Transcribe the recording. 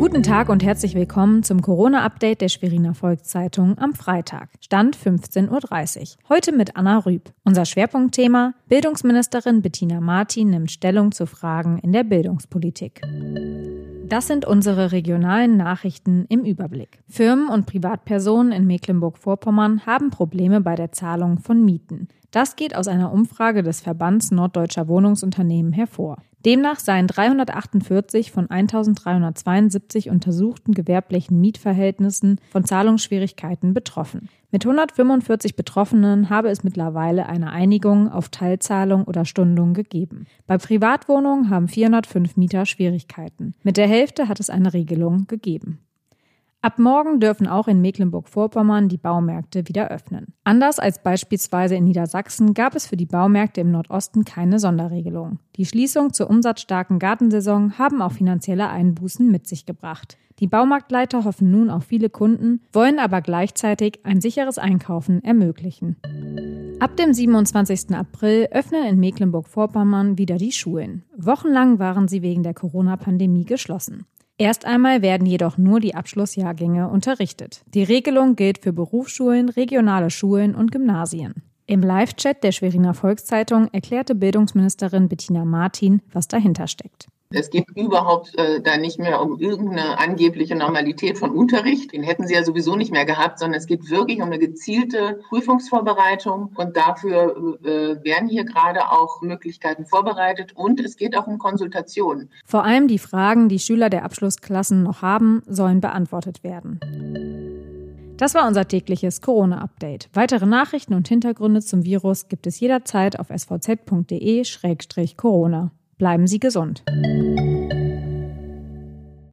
Guten Tag und herzlich willkommen zum Corona-Update der Schweriner Volkszeitung am Freitag. Stand 15.30 Uhr. Heute mit Anna Rüb. Unser Schwerpunktthema Bildungsministerin Bettina Martin nimmt Stellung zu Fragen in der Bildungspolitik. Das sind unsere regionalen Nachrichten im Überblick. Firmen und Privatpersonen in Mecklenburg-Vorpommern haben Probleme bei der Zahlung von Mieten. Das geht aus einer Umfrage des Verbands Norddeutscher Wohnungsunternehmen hervor. Demnach seien 348 von 1372 untersuchten gewerblichen Mietverhältnissen von Zahlungsschwierigkeiten betroffen. Mit 145 Betroffenen habe es mittlerweile eine Einigung auf Teilzahlung oder Stundung gegeben. Bei Privatwohnungen haben 405 Mieter Schwierigkeiten. Mit der Hälfte hat es eine Regelung gegeben. Ab morgen dürfen auch in Mecklenburg-Vorpommern die Baumärkte wieder öffnen. Anders als beispielsweise in Niedersachsen gab es für die Baumärkte im Nordosten keine Sonderregelung. Die Schließung zur umsatzstarken Gartensaison haben auch finanzielle Einbußen mit sich gebracht. Die Baumarktleiter hoffen nun auf viele Kunden, wollen aber gleichzeitig ein sicheres Einkaufen ermöglichen. Ab dem 27. April öffnen in Mecklenburg-Vorpommern wieder die Schulen. Wochenlang waren sie wegen der Corona-Pandemie geschlossen. Erst einmal werden jedoch nur die Abschlussjahrgänge unterrichtet. Die Regelung gilt für Berufsschulen, regionale Schulen und Gymnasien. Im Live-Chat der Schweriner Volkszeitung erklärte Bildungsministerin Bettina Martin, was dahinter steckt. Es geht überhaupt äh, da nicht mehr um irgendeine angebliche Normalität von Unterricht. Den hätten sie ja sowieso nicht mehr gehabt, sondern es geht wirklich um eine gezielte Prüfungsvorbereitung. Und dafür äh, werden hier gerade auch Möglichkeiten vorbereitet. Und es geht auch um Konsultationen. Vor allem die Fragen, die Schüler der Abschlussklassen noch haben, sollen beantwortet werden. Das war unser tägliches Corona-Update. Weitere Nachrichten und Hintergründe zum Virus gibt es jederzeit auf svz.de-corona. Bleiben Sie gesund.